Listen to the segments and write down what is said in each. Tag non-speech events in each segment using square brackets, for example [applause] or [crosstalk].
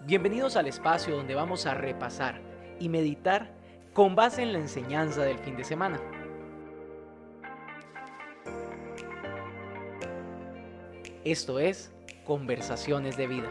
Bienvenidos al espacio donde vamos a repasar y meditar con base en la enseñanza del fin de semana. Esto es Conversaciones de Vida.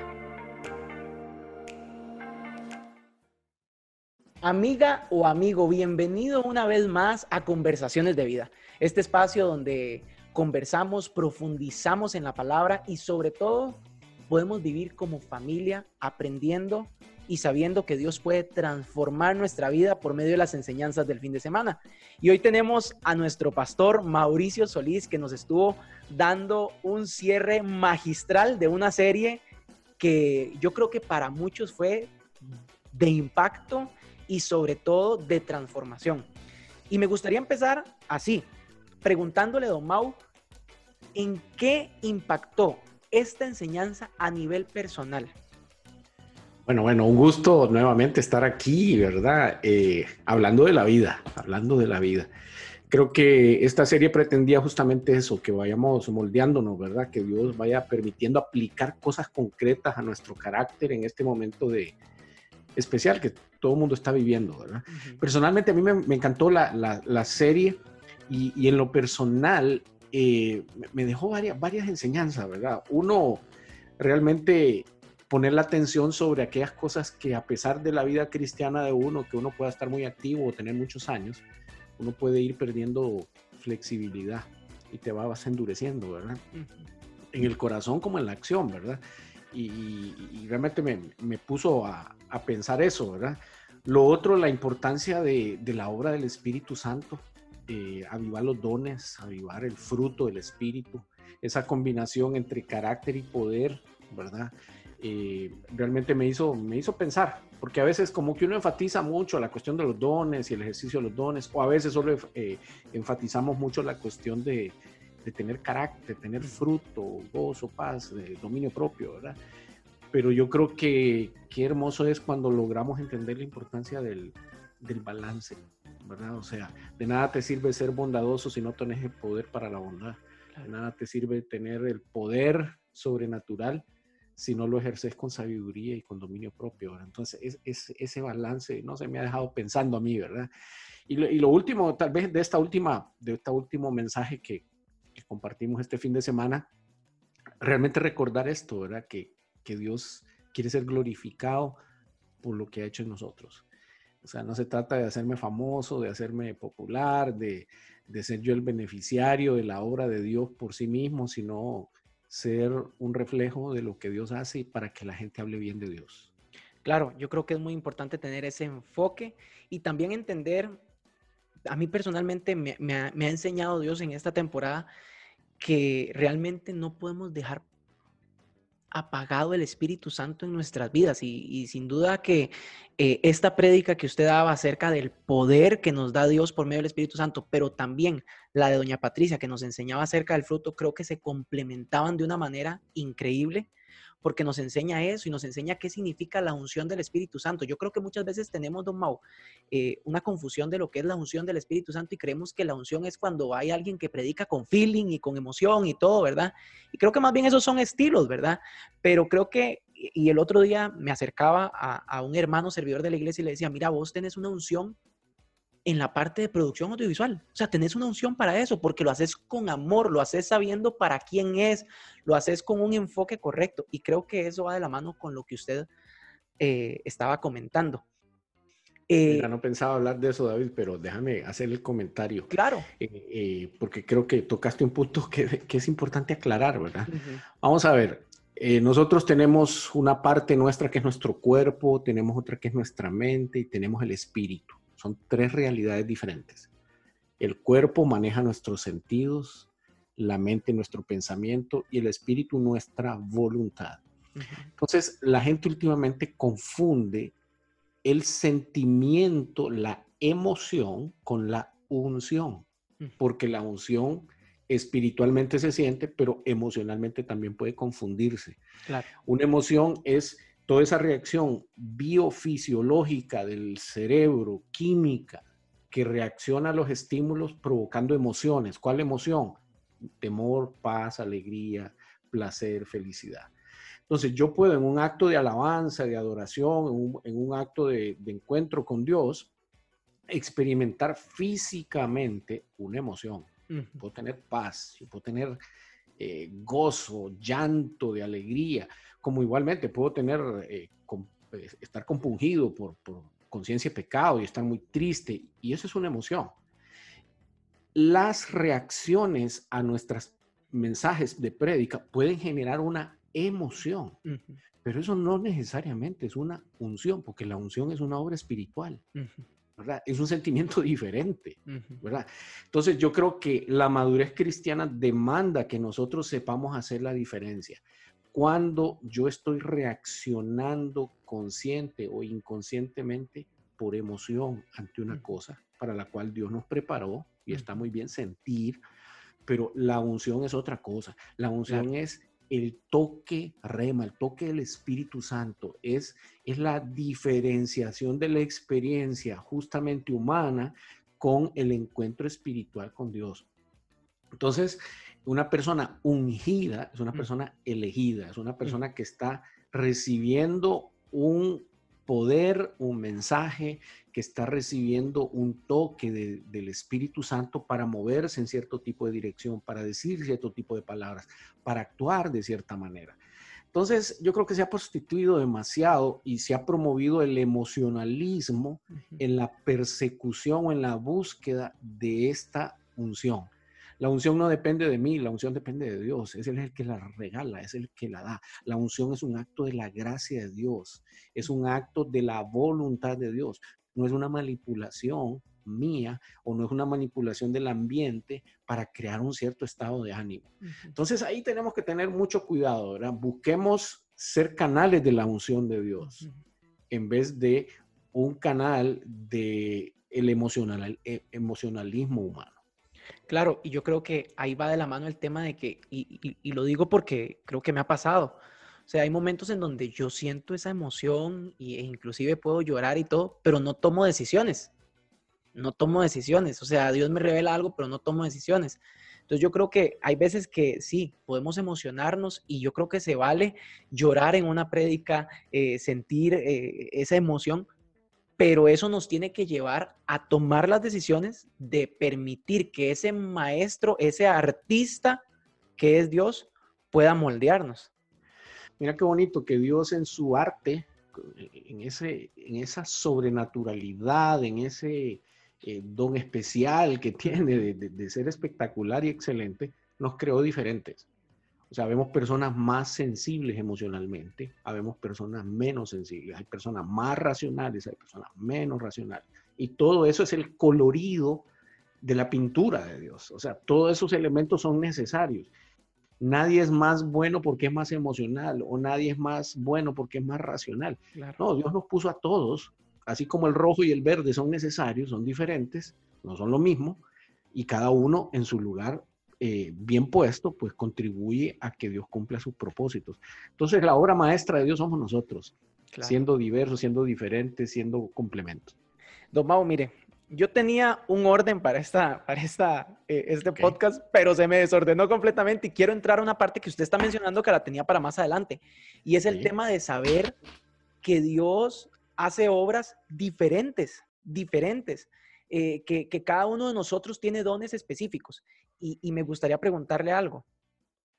Amiga o amigo, bienvenido una vez más a Conversaciones de Vida, este espacio donde conversamos, profundizamos en la palabra y sobre todo podemos vivir como familia aprendiendo y sabiendo que Dios puede transformar nuestra vida por medio de las enseñanzas del fin de semana. Y hoy tenemos a nuestro pastor Mauricio Solís que nos estuvo dando un cierre magistral de una serie que yo creo que para muchos fue de impacto y sobre todo de transformación. Y me gustaría empezar así, preguntándole Don Mau, ¿en qué impactó esta enseñanza a nivel personal? Bueno, bueno, un gusto nuevamente estar aquí, ¿verdad? Eh, hablando de la vida, hablando de la vida. Creo que esta serie pretendía justamente eso, que vayamos moldeándonos, ¿verdad? Que Dios vaya permitiendo aplicar cosas concretas a nuestro carácter en este momento de especial que todo el mundo está viviendo, ¿verdad? Personalmente a mí me, encantó la, la, serie y, y, en lo personal eh, me dejó varias, varias enseñanzas, ¿verdad? Uno, realmente poner la atención sobre aquellas cosas que a pesar de la vida cristiana de uno, que uno pueda estar muy activo o tener muchos años, uno puede ir perdiendo flexibilidad y te vas endureciendo, ¿verdad? En el corazón como en la acción, ¿verdad? Y, realmente me, me puso a, a, pensar eso, ¿verdad? Lo otro, la importancia de, de la obra del Espíritu Santo, eh, avivar los dones, avivar el fruto del espíritu, esa combinación entre carácter y poder, ¿verdad? Eh, realmente me hizo, me hizo pensar, porque a veces como que uno enfatiza mucho la cuestión de los dones y el ejercicio de los dones, o a veces solo eh, enfatizamos mucho la cuestión de, de, tener carácter, tener fruto, gozo, paz, dominio propio, ¿verdad? Pero yo creo que qué hermoso es cuando logramos entender la importancia del, del balance, ¿verdad? O sea, de nada te sirve ser bondadoso si no tienes el poder para la bondad. De nada te sirve tener el poder sobrenatural si no lo ejerces con sabiduría y con dominio propio. ¿verdad? Entonces, es, ese balance no se me ha dejado pensando a mí, ¿verdad? Y lo, último, tal vez de esta última, de este último mensaje que, que, compartimos este fin de semana, realmente recordar esto, ¿verdad? Que, que Dios quiere ser glorificado por lo que ha hecho en nosotros. O sea, no se trata de hacerme famoso, de hacerme popular, de, ser yo el beneficiario de la obra de Dios por sí mismo, sino ser un reflejo de lo que Dios hace para que la gente hable bien de Dios. Claro, yo creo que es muy importante tener ese enfoque y también entender, a mí personalmente me, ha, me ha enseñado Dios en esta temporada que realmente no podemos dejar apagado el Espíritu Santo en nuestras vidas y, sin duda que eh, esta prédica que usted daba acerca del poder que nos da Dios por medio del Espíritu Santo, pero también la de Doña Patricia que nos enseñaba acerca del fruto, creo que se complementaban de una manera increíble porque nos enseña eso y nos enseña qué significa la unción del Espíritu Santo. Yo creo que muchas veces tenemos, don Mau, eh, una confusión de lo que es la unción del Espíritu Santo y creemos que la unción es cuando hay alguien que predica con feeling y con emoción y todo, ¿verdad? Y creo que más bien esos son estilos, ¿verdad? Pero creo que, y el otro día me acercaba a, a un hermano servidor de la iglesia y le decía, mira, vos tenés una unción en la parte de producción audiovisual. O sea, tenés una unción para eso, porque lo haces con amor, lo haces sabiendo para quién es, lo haces con un enfoque correcto. Y creo que eso va de la mano con lo que usted eh, estaba comentando. Eh, no pensaba hablar de eso, David, pero déjame hacer el comentario. Claro. Eh, porque creo que tocaste un punto que, es importante aclarar, ¿verdad? Vamos a ver, nosotros tenemos una parte nuestra que es nuestro cuerpo, tenemos otra que es nuestra mente y tenemos el espíritu. Son tres realidades diferentes. El cuerpo maneja nuestros sentidos, la mente nuestro pensamiento y el espíritu nuestra voluntad. Entonces, la gente últimamente confunde el sentimiento, la emoción con la unción, porque la unción espiritualmente se siente, pero emocionalmente también puede confundirse. Una emoción es toda esa reacción biofisiológica del cerebro, química, que reacciona a los estímulos provocando emociones. ¿Cuál emoción? Temor, paz, alegría, placer, felicidad. Entonces yo puedo en un acto de alabanza, de adoración, en un, acto de, encuentro con Dios, experimentar físicamente una emoción. Puedo tener paz, puedo tener eh, gozo, llanto, de alegría, como igualmente puedo tener, eh, eh, estar compungido por, por conciencia de pecado y estar muy triste, y eso es una emoción. Las reacciones a nuestros mensajes de prédica pueden generar una emoción, pero eso no necesariamente es una unción, porque la unción es una obra espiritual. ¿Verdad? Es un sentimiento [laughs] diferente, ¿verdad? Entonces yo creo que la madurez cristiana demanda que nosotros sepamos hacer la diferencia. Cuando yo estoy reaccionando consciente o inconscientemente por emoción ante una cosa para la cual Dios nos preparó y está muy bien sentir, pero la unción es otra cosa. La unción es el toque rema, el toque del Espíritu Santo, es, es la diferenciación de la experiencia justamente humana con el encuentro espiritual con Dios. Entonces, una persona ungida es una persona elegida, es una persona que está recibiendo un poder, un mensaje, que está recibiendo un toque del Espíritu Santo para moverse en cierto tipo de dirección, para decir cierto tipo de palabras, para actuar de cierta manera. Entonces, yo creo que se ha prostituido demasiado y se ha promovido el emocionalismo en la persecución o en la búsqueda de esta unción. La unción no depende de mí, la unción depende de Dios. Es Él el que la regala, es el que la da. La unción es un acto de la gracia de Dios, es un acto de la voluntad de Dios. No es una manipulación mía o no es una manipulación del ambiente para crear un cierto estado de ánimo. Entonces ahí tenemos que tener mucho cuidado, ¿verdad? Busquemos ser canales de la unción de Dios en vez de un canal de el emocional, e, emocionalismo humano. Claro, y yo creo que ahí va de la mano el tema de que, y, lo digo porque creo que me ha pasado, o sea, hay momentos en donde yo siento esa emoción e inclusive puedo llorar y todo, pero no tomo decisiones. No tomo decisiones. O sea, Dios me revela algo, pero no tomo decisiones. Entonces yo creo que hay veces que sí, podemos emocionarnos y yo creo que se vale llorar en una prédica, eh, sentir eh, esa emoción, pero eso nos tiene que llevar a tomar las decisiones de permitir que ese maestro, ese artista que es Dios, pueda moldearnos. Mira qué bonito que Dios en su arte, en, ese, en esa sobrenaturalidad, en ese eh, don especial que [laughs] tiene de ser espectacular y excelente, nos creó diferentes. O sea, vemos personas más sensibles emocionalmente, habemos personas menos sensibles, hay personas más racionales, hay personas menos racionales. Y todo eso es el colorido de la pintura de Dios. O sea, todos esos elementos son necesarios. Nadie es más bueno porque es más emocional o nadie es más bueno porque es más racional. No, Dios nos puso a todos, así como el rojo y el verde son necesarios, son diferentes, no son lo mismo, y cada uno en su lugar eh, bien puesto, pues contribuye a que Dios cumpla sus propósitos. Entonces, la obra maestra de Dios somos nosotros, siendo diversos, siendo diferentes, siendo complementos. Don Mau, mire, yo tenía un orden para, esta, para esta, eh, este podcast, pero se me desordenó completamente y quiero entrar a una parte que usted está mencionando que la tenía para más adelante, y es el tema de saber que Dios hace obras diferentes, diferentes. Eh, que, que, cada uno de nosotros tiene dones específicos y, me gustaría preguntarle algo.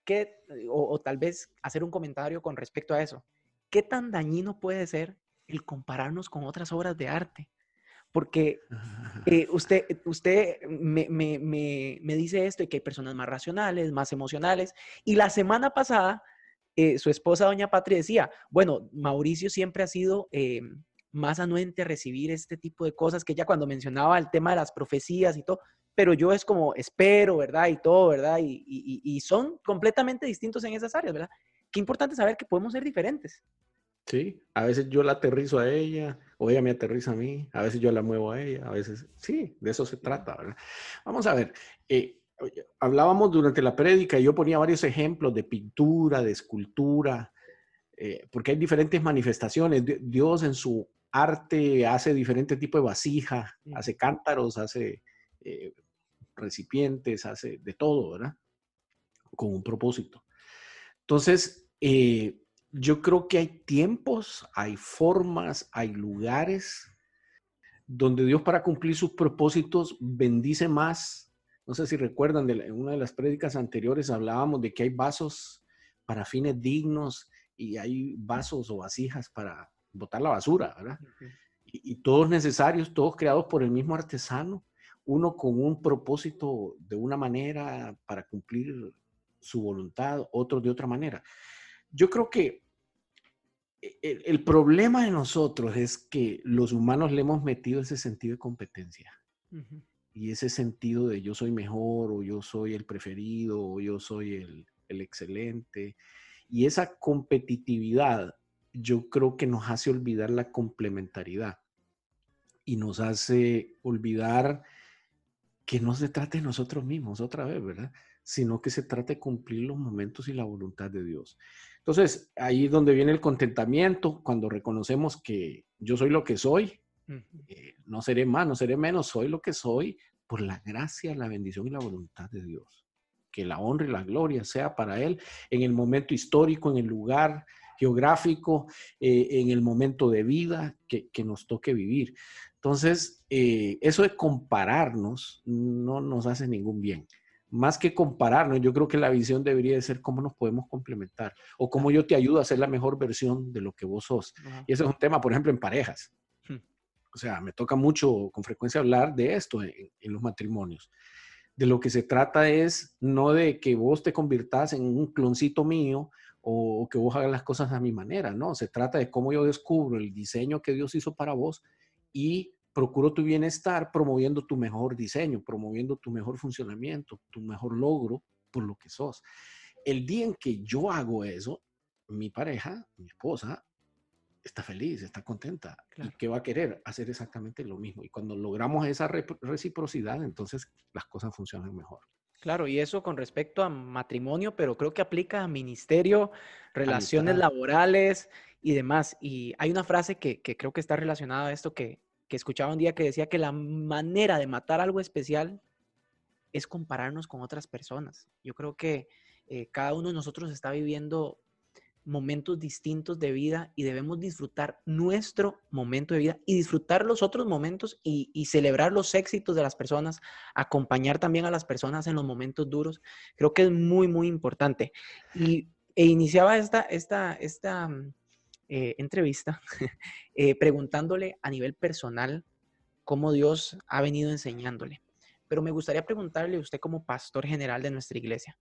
¿Qué, o, tal vez hacer un comentario con respecto a eso. ¿Qué tan dañino puede ser el compararnos con otras obras de arte? Porque eh, [laughs] usted, usted me, me, me, dice esto y que hay personas más racionales, más emocionales. Y la semana pasada, eh, su esposa, doña Patria, decía, bueno, Mauricio siempre ha sido eh, más anuente a recibir este tipo de cosas, que ella cuando mencionaba el tema de las profecías y todo, pero yo es como espero, ¿verdad? Y todo, ¿verdad? Y, son completamente distintos en esas áreas, ¿verdad? Qué importante saber que podemos ser diferentes. Sí, a veces yo la aterrizo a ella, o ella me aterriza a mí, a veces yo la muevo a ella, a veces, sí, de eso se trata, ¿verdad? Vamos a ver, eh, hablábamos durante la prédica y yo ponía varios ejemplos de pintura, de escultura, eh, porque hay diferentes manifestaciones. Dios en su arte hace diferentes tipos de vasija, hace cántaros, hace eh, recipientes, hace de todo, ¿verdad? Con un propósito. Entonces, eh, yo creo que hay tiempos, hay formas, hay lugares donde Dios para cumplir sus propósitos bendice más. No sé si recuerdan, de en una de las prédicas anteriores hablábamos de que hay vasos para fines dignos y hay vasos o vasijas para botar la basura, ¿verdad? Y, y todos necesarios, todos creados por el mismo artesano, uno con un propósito de una manera para cumplir su voluntad, otro de otra manera. Yo creo que e, e, el, problema de nosotros es que los humanos le hemos metido ese sentido de competencia. Y ese sentido de yo soy mejor o yo soy el preferido o yo soy el, el excelente. Y esa competitividad yo creo que nos hace olvidar la complementariedad y nos hace olvidar que no se trate de nosotros mismos otra vez, ¿verdad? Sino que se trate de cumplir los momentos y la voluntad de Dios. Entonces, ahí es donde viene el contentamiento, cuando reconocemos que yo soy lo que soy, eh, no seré más, no seré menos, soy lo que soy por la gracia, la bendición y la voluntad de Dios. Que la honra y la gloria sea para Él en el momento histórico, en el lugar geográfico, eh, en el momento de vida que, nos toque vivir. Entonces, eh, eso de compararnos no nos hace ningún bien más que compararnos, yo creo que la visión debería de ser cómo nos podemos complementar o cómo yo te ayudo a ser la mejor versión de lo que vos sos. Y ese es un tema, por ejemplo, en parejas. Hmm. O sea, me toca mucho, con frecuencia, hablar de esto en, los matrimonios. De lo que se trata es no de que vos te convirtas en un cloncito mío o que vos hagas las cosas a mi manera, no. Se trata de cómo yo descubro el diseño que Dios hizo para vos y procuro tu bienestar promoviendo tu mejor diseño, promoviendo tu mejor funcionamiento, tu mejor logro por lo que sos. El día en que yo hago eso, mi pareja, mi esposa, está feliz, está contenta. ¿Y qué va a querer? Hacer exactamente lo mismo. Y cuando logramos esa reciprocidad, entonces las cosas funcionan mejor. Claro, y eso con respecto a matrimonio, pero creo que aplica a ministerio, relaciones laborales y demás. Y hay una frase que, que creo que está relacionada a esto que, que escuchaba un día que decía que la manera de matar algo especial es compararnos con otras personas. Yo creo que eh, cada uno de nosotros está viviendo momentos distintos de vida y debemos disfrutar nuestro momento de vida y disfrutar los otros momentos y, celebrar los éxitos de las personas, acompañar también a las personas en los momentos duros. Creo que es muy, muy importante. Y, e iniciaba esta, esta, esta, mm, eh, entrevista [laughs] eh, preguntándole a nivel personal cómo Dios ha venido enseñándole. Pero me gustaría preguntarle a usted como pastor general de nuestra iglesia,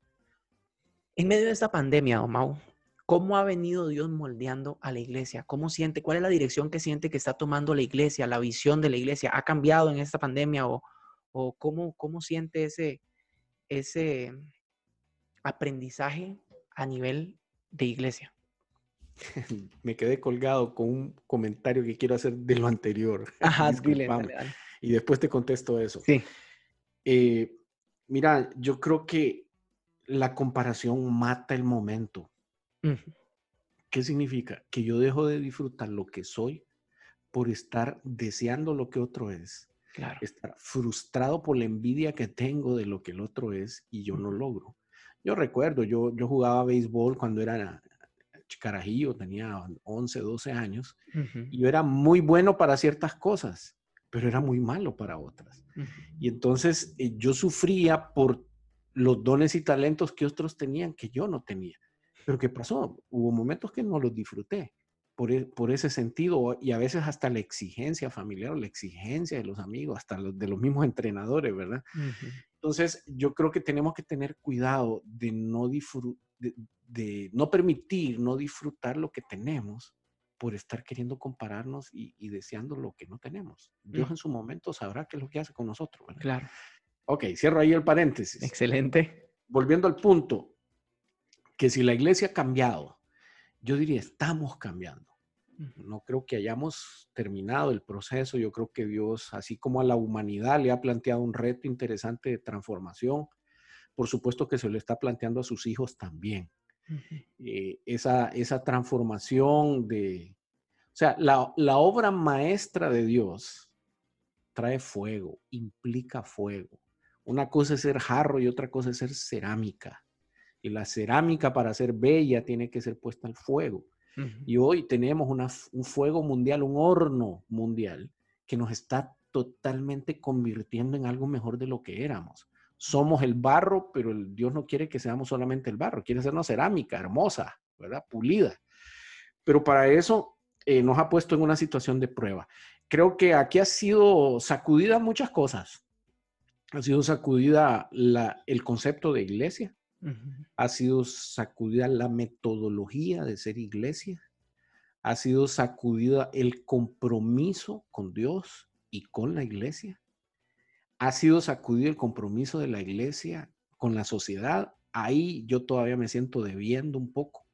en medio de esta pandemia, Omau, ¿cómo ha venido Dios moldeando a la iglesia? ¿Cómo siente? ¿Cuál es la dirección que siente que está tomando la iglesia, la visión de la iglesia? ¿Ha cambiado en esta pandemia o, o cómo, cómo siente ese, ese aprendizaje a nivel de iglesia? [laughs] me quedé colgado con un comentario que quiero hacer de lo anterior. [laughs] Ajá, Y después te contesto eso. Sí. Eh, mira, yo creo que la comparación mata el momento. ¿Qué significa? Que yo dejo de disfrutar lo que soy por estar deseando lo que otro es. Claro. Estar frustrado por la envidia que tengo de lo que el otro es y yo no logro. Yo recuerdo, yo, yo jugaba béisbol cuando era carajillo, tenía 11, 12 años, y yo era muy bueno para ciertas cosas, pero era muy malo para otras. Y entonces eh, yo sufría por los dones y talentos que otros tenían que yo no tenía. Pero ¿qué pasó? Hubo momentos que no los disfruté por, por ese sentido y a veces hasta la exigencia familiar, la exigencia de los amigos, hasta de los mismos entrenadores, ¿verdad? Entonces yo creo que tenemos que tener cuidado de no disfrutar de no permitir, no disfrutar lo que tenemos por estar queriendo compararnos y, deseando lo que no tenemos. Dios mm. en su momento sabrá qué es lo que hace con nosotros. Claro. Ok, cierro ahí el paréntesis. Excelente. Volviendo al punto, que si la iglesia ha cambiado, yo diría, estamos cambiando. No creo que hayamos terminado el proceso. Yo creo que Dios, así como a la humanidad le ha planteado un reto interesante de transformación, por supuesto que se lo está planteando a sus hijos también. Eh, esa, esa transformación de... O sea, la, la obra maestra de Dios trae fuego, implica fuego. Una cosa es ser jarro y otra cosa es ser cerámica. Y la cerámica para ser bella tiene que ser puesta al fuego. Y hoy tenemos un fuego mundial, un horno mundial que nos está totalmente convirtiendo en algo mejor de lo que éramos. Somos el barro, pero el Dios no quiere que seamos solamente el barro, quiere hacernos cerámica hermosa, ¿verdad? Pulida. Pero para eso eh, nos ha puesto en una situación de prueba. Creo que aquí ha sido sacudida muchas cosas. Ha sido sacudida el concepto de iglesia, ha sido sacudida la metodología de ser iglesia, ha sido sacudida el compromiso con Dios y con la iglesia, ha sido sacudido el compromiso de la iglesia con la sociedad. Ahí yo todavía me siento debiendo un poco,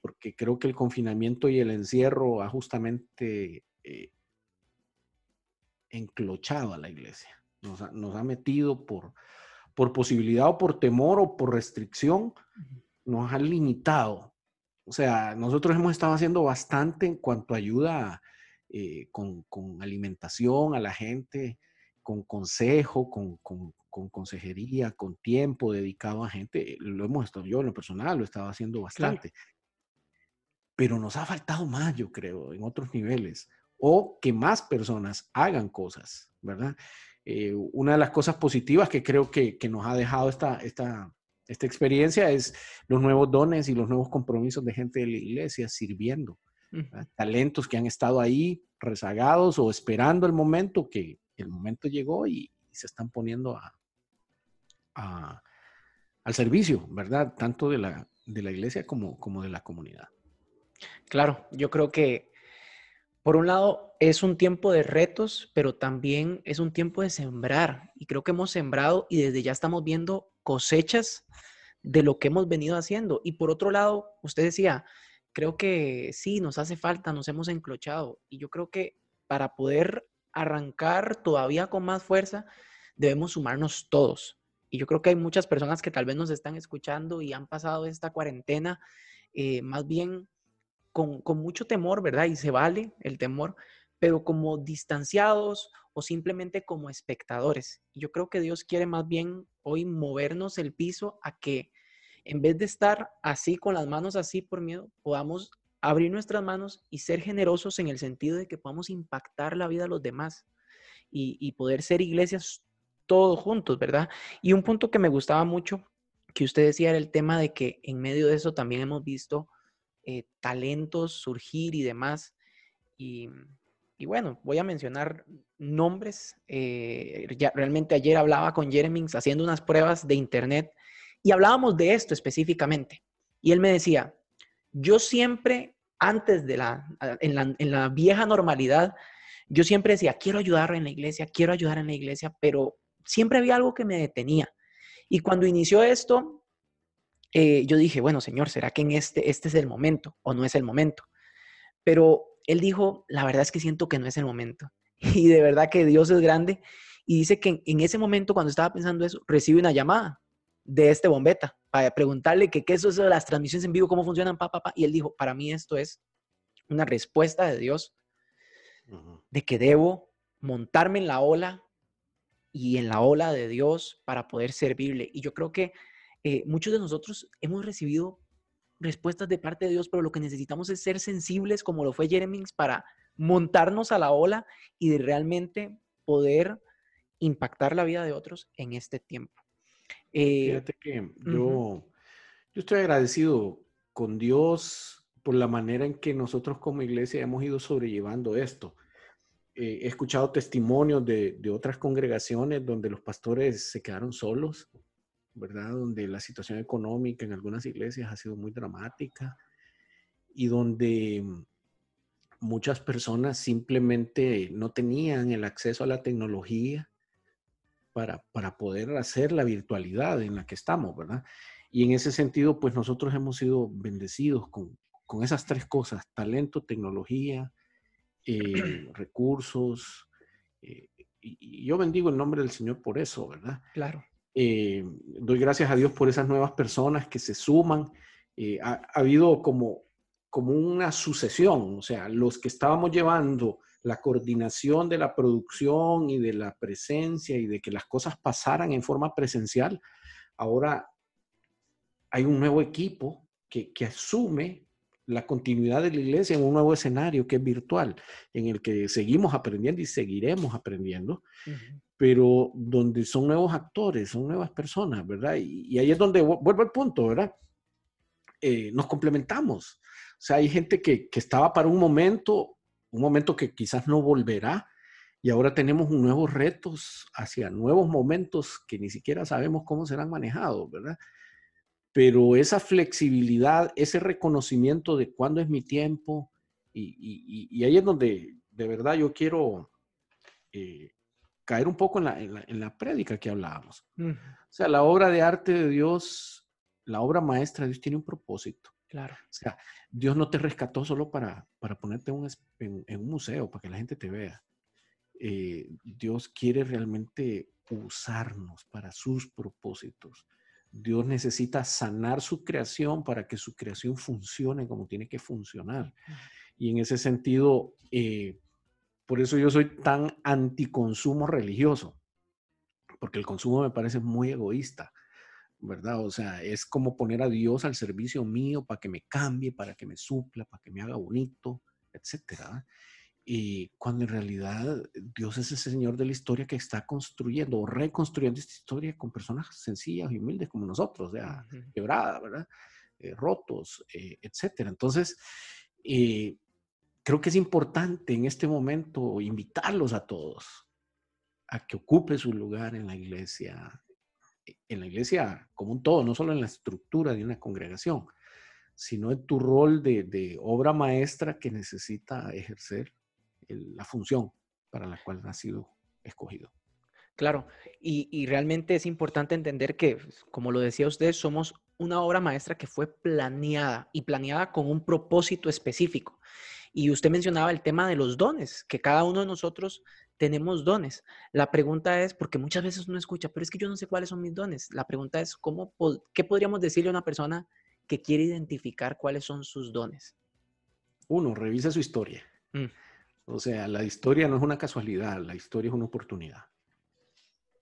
porque creo que el confinamiento y el encierro ha justamente eh, enclochado a la iglesia, nos nos ha metido por, por posibilidad o por temor o por restricción, nos han limitado. O sea, nosotros hemos estado haciendo bastante en cuanto a ayuda eh, con, alimentación a la gente, con consejo, con, consejería, con tiempo dedicado a gente. Lo hemos estado, yo en lo personal lo estaba haciendo bastante. Pero nos ha faltado más, yo creo, en otros niveles. O que más personas hagan cosas, ¿verdad? Eh, una de las cosas positivas que creo que, nos ha dejado esta, esta, esta experiencia es los nuevos dones y los nuevos compromisos de gente de la iglesia sirviendo. Talentos que han estado ahí rezagados o esperando el momento que el momento llegó y, se están poniendo a, al servicio, ¿verdad? Tanto de la, de la iglesia como, como de la comunidad. Claro, yo creo que por un lado, es un tiempo de retos, pero también es un tiempo de sembrar. Y creo que hemos sembrado y desde ya estamos viendo cosechas de lo que hemos venido haciendo. Y por otro lado, usted decía, creo que sí, nos hace falta, nos hemos enclochado. Y yo creo que para poder arrancar todavía con más fuerza, debemos sumarnos todos. Y yo creo que hay muchas personas que tal vez nos están escuchando y han pasado esta cuarentena eh, más bien con, mucho temor, ¿verdad? Y se vale el temor, pero como distanciados o simplemente como espectadores. Yo creo que Dios quiere más bien hoy movernos el piso a que en vez de estar así con las manos así por miedo, podamos abrir nuestras manos y ser generosos en el sentido de que podamos impactar la vida de los demás y, y poder ser iglesias todos juntos, ¿verdad? Y un punto que me gustaba mucho que usted decía era el tema de que en medio de eso también hemos visto eh, talentos surgir y demás. Y, bueno, voy a mencionar nombres. Eh, ya, realmente ayer hablaba con Jeremings haciendo unas pruebas de internet y hablábamos de esto específicamente. Y él me decía, yo siempre, antes de la, en la, en la vieja normalidad, yo siempre decía, quiero ayudar en la iglesia, quiero ayudar en la iglesia, pero siempre había algo que me detenía. Y cuando inició esto, eh, yo dije, bueno, Señor, ¿será que en este, este es el momento o no es el momento? Pero él dijo, la verdad es que siento que no es el momento. [laughs] Y de verdad que Dios es grande. Y dice que en, ese momento, cuando estaba pensando eso, recibe una llamada de este bombeta para preguntarle que qué es eso de las transmisiones en vivo, cómo funcionan, papá, pa, Y él dijo, para mí esto es una respuesta de Dios de que debo montarme en la ola y en la ola de Dios para poder servirle. Y yo creo que eh, muchos de nosotros hemos recibido respuestas de parte de Dios, pero lo que necesitamos es ser sensibles, como lo fue Jeremings, para montarnos a la ola y de realmente poder impactar la vida de otros en este tiempo. Eh, Fíjate que yo, yo estoy agradecido con Dios por la manera en que nosotros como iglesia hemos ido sobrellevando esto. Eh, he escuchado testimonios de, de, otras congregaciones donde los pastores se quedaron solos ¿verdad? Donde la situación económica en algunas iglesias ha sido muy dramática y donde muchas personas simplemente no tenían el acceso a la tecnología para, para poder hacer la virtualidad en la que estamos, ¿verdad? Y en ese sentido, pues nosotros hemos sido bendecidos con, con esas tres cosas, talento, tecnología, eh, recursos. Eh, y, yo bendigo el nombre del Señor por eso, ¿verdad? Claro. Eh, doy gracias a Dios por esas nuevas personas que se suman. Eh, ha, habido como, como una sucesión, o sea, los que estábamos llevando la coordinación de la producción y de la presencia y de que las cosas pasaran en forma presencial, ahora hay un nuevo equipo que, que asume la continuidad de la iglesia en un nuevo escenario que es virtual, en el que seguimos aprendiendo y seguiremos aprendiendo, pero donde son nuevos actores, son nuevas personas, ¿verdad? Y, ahí es donde vuelvo al punto, ¿verdad? Eh, nos complementamos. O sea, hay gente que, que estaba para un momento, un momento que quizás no volverá, y ahora tenemos nuevos retos hacia nuevos momentos que ni siquiera sabemos cómo serán manejados, ¿verdad? Pero esa flexibilidad, ese reconocimiento de cuándo es mi tiempo, y, ahí es donde de verdad yo quiero eh, caer un poco en la, en la, prédica que hablábamos. O sea, la obra de arte de Dios, la obra maestra de Dios tiene un propósito. Claro. O sea, Dios no te rescató solo para, para ponerte en, un museo, para que la gente te vea. Eh, Dios quiere realmente usarnos para sus propósitos. Dios necesita sanar su creación para que su creación funcione como tiene que funcionar. Y en ese sentido, eh, por eso yo soy tan anticonsumo religioso, porque el consumo me parece muy egoísta, ¿verdad? O sea, es como poner a Dios al servicio mío para que me cambie, para que me supla, para que me haga bonito, etcétera. Y cuando en realidad Dios es el Señor de la historia que está construyendo o reconstruyendo esta historia con personas sencillas y humildes como nosotros, o sea, quebradas, ¿verdad? Eh, rotos, eh, etcétera. Entonces, eh, creo que es importante en este momento invitarlos a todos a que ocupe su lugar en la iglesia, en la iglesia como un todo, no solo en la estructura de una congregación, sino en tu rol de, de obra maestra que necesita ejercer la función para la cual ha sido escogido. Claro, y, realmente es importante entender que, como lo decía usted, somos una obra maestra que fue planeada y planeada con un propósito específico. Y usted mencionaba el tema de los dones, que cada uno de nosotros tenemos dones. La pregunta es, porque muchas veces uno escucha, pero es que yo no sé cuáles son mis dones. La pregunta es, ¿cómo, ¿qué podríamos decirle a una persona que quiere identificar cuáles son sus dones? Uno, revisa su historia. Mm. O sea, la historia no es una casualidad, la historia es una oportunidad.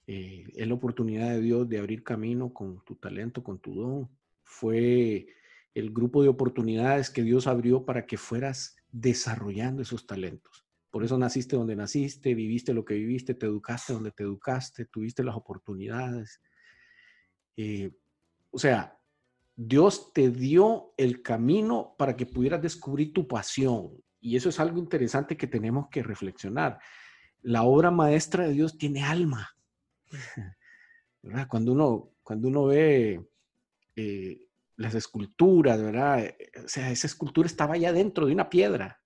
Eh, es la oportunidad de Dios de abrir camino con tu talento, con tu don. Fue el grupo de oportunidades que Dios abrió para que fueras desarrollando esos talentos. Por eso naciste donde naciste, viviste lo que viviste, te educaste donde te educaste, tuviste las oportunidades. Eh, o sea, Dios te dio el camino para que pudieras descubrir tu pasión, y eso es algo interesante que tenemos que reflexionar. La obra maestra de Dios tiene alma. [laughs] Cuando uno, cuando uno ve eh, las esculturas, ¿verdad? O sea, esa escultura estaba allá dentro de una piedra.